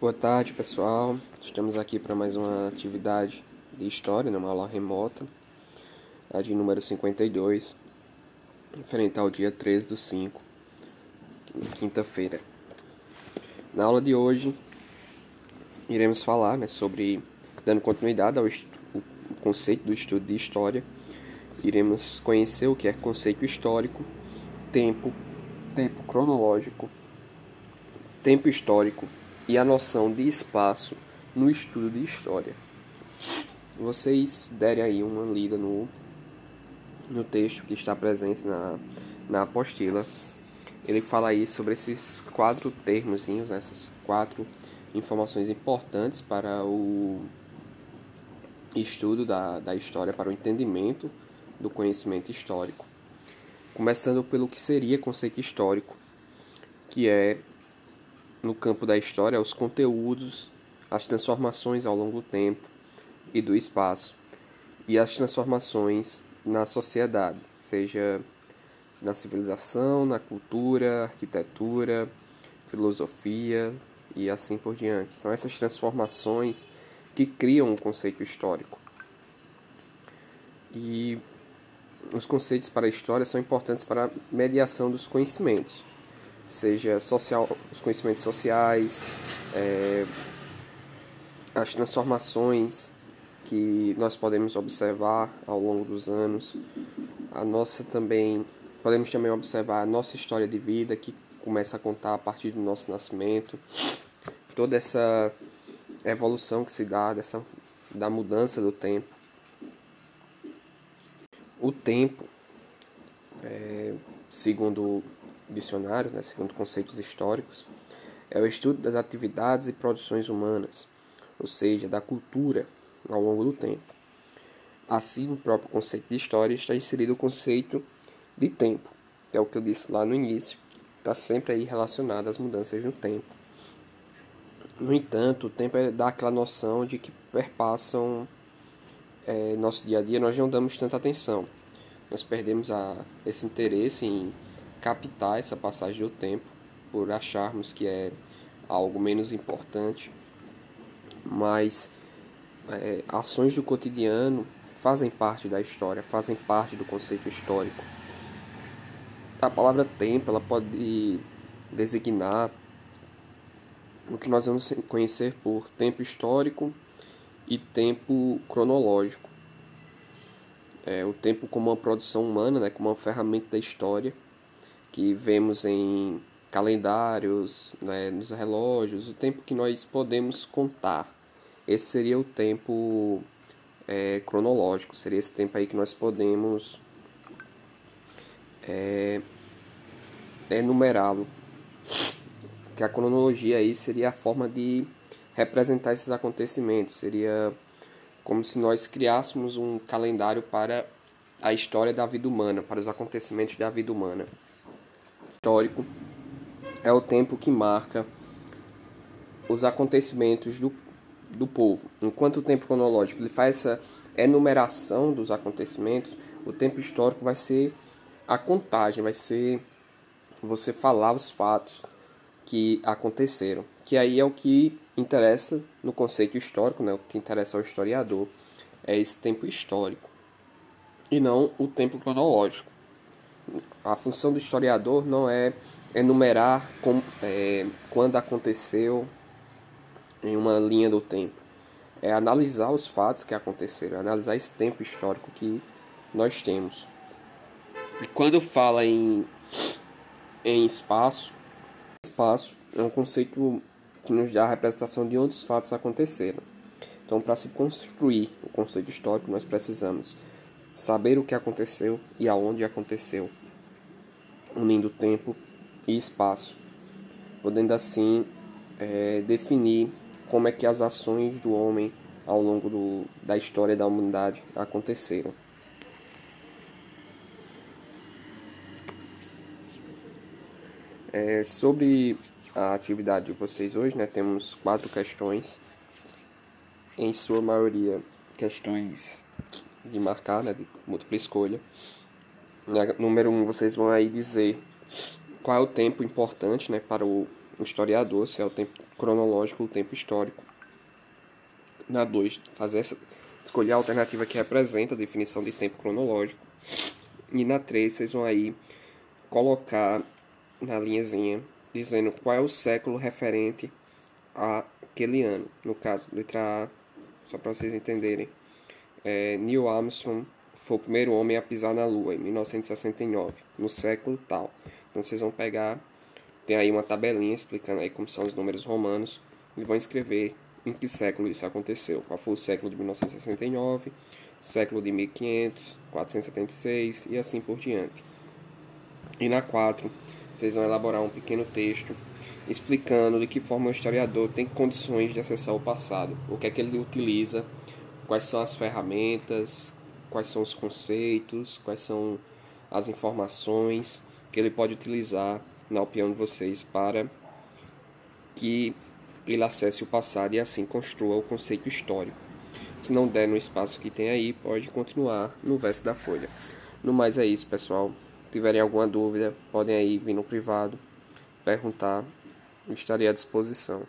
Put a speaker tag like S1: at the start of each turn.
S1: Boa tarde, pessoal. Estamos aqui para mais uma atividade de história, numa aula remota, a de número 52, referente ao dia 13 do 5, quinta-feira. Na aula de hoje, iremos falar né, sobre, dando continuidade ao conceito do estudo de história, iremos conhecer o que é conceito histórico, tempo, tempo cronológico, tempo histórico e a noção de espaço no estudo de história. Vocês derem aí uma lida no, no texto que está presente na, na apostila. Ele fala aí sobre esses quatro termos, essas quatro informações importantes para o estudo da, da história, para o entendimento do conhecimento histórico. Começando pelo que seria conceito histórico, que é no campo da história os conteúdos, as transformações ao longo do tempo e do espaço, e as transformações na sociedade, seja na civilização, na cultura, arquitetura, filosofia e assim por diante. São essas transformações que criam um conceito histórico. E os conceitos para a história são importantes para a mediação dos conhecimentos seja social, os conhecimentos sociais, é, as transformações que nós podemos observar ao longo dos anos, a nossa também podemos também observar a nossa história de vida que começa a contar a partir do nosso nascimento, toda essa evolução que se dá dessa da mudança do tempo. O tempo, é, segundo dicionários, né, segundo conceitos históricos, é o estudo das atividades e produções humanas, ou seja, da cultura ao longo do tempo. Assim, no próprio conceito de história está inserido o conceito de tempo, que é o que eu disse lá no início, está sempre aí relacionado às mudanças no tempo. No entanto, o tempo é dá aquela noção de que perpassam é, nosso dia a dia, nós não damos tanta atenção. Nós perdemos a, esse interesse em captar essa passagem do tempo por acharmos que é algo menos importante, mas é, ações do cotidiano fazem parte da história, fazem parte do conceito histórico. A palavra tempo ela pode designar o que nós vamos conhecer por tempo histórico e tempo cronológico. É, o tempo como uma produção humana, né, como uma ferramenta da história que vemos em calendários, né, nos relógios, o tempo que nós podemos contar. Esse seria o tempo é, cronológico, seria esse tempo aí que nós podemos é, enumerá-lo. Que a cronologia aí seria a forma de representar esses acontecimentos, seria como se nós criássemos um calendário para a história da vida humana, para os acontecimentos da vida humana histórico é o tempo que marca os acontecimentos do, do povo. Enquanto o tempo cronológico ele faz essa enumeração dos acontecimentos, o tempo histórico vai ser a contagem, vai ser você falar os fatos que aconteceram, que aí é o que interessa no conceito histórico, né? O que interessa ao historiador é esse tempo histórico e não o tempo cronológico a função do historiador não é enumerar com, é, quando aconteceu em uma linha do tempo. É analisar os fatos que aconteceram, analisar esse tempo histórico que nós temos. E quando fala em, em espaço, espaço é um conceito que nos dá a representação de onde os fatos aconteceram. Então, para se construir o conceito histórico, nós precisamos saber o que aconteceu e aonde aconteceu unindo tempo e espaço, podendo assim é, definir como é que as ações do homem ao longo do, da história da humanidade aconteceram. É, sobre a atividade de vocês hoje, né, temos quatro questões, em sua maioria questões de marcar, né, de múltipla escolha. Número 1, um, vocês vão aí dizer qual é o tempo importante né, para o o historiador, se é o tempo cronológico ou o tempo histórico. Na 2, fazer essa, escolher a alternativa que representa a definição de tempo cronológico. E na 3, vocês vão aí colocar na linhazinha dizendo qual é o século referente àquele ano. No caso, letra A, só para vocês entenderem. É, Neil Armstrong foi o primeiro homem a pisar na Lua, em 1969, no século tal. Então vocês vão pegar, tem aí uma tabelinha explicando aí como são os números romanos, e vão escrever em que século isso aconteceu. Qual foi o século de 1969, século de 1500, 476 e assim por diante. E na 4, vocês vão elaborar um pequeno texto explicando de que forma o historiador tem condições de acessar o passado, o que é que ele utiliza, quais são as ferramentas, quais são os conceitos, quais são as informações que ele pode utilizar, na opinião de vocês, para que ele acesse o passado e assim construa o conceito histórico. Se não der no espaço que tem aí, pode continuar no verso da folha. No mais é isso, pessoal. Se tiverem alguma dúvida, podem aí vir no privado perguntar. Estarei à disposição.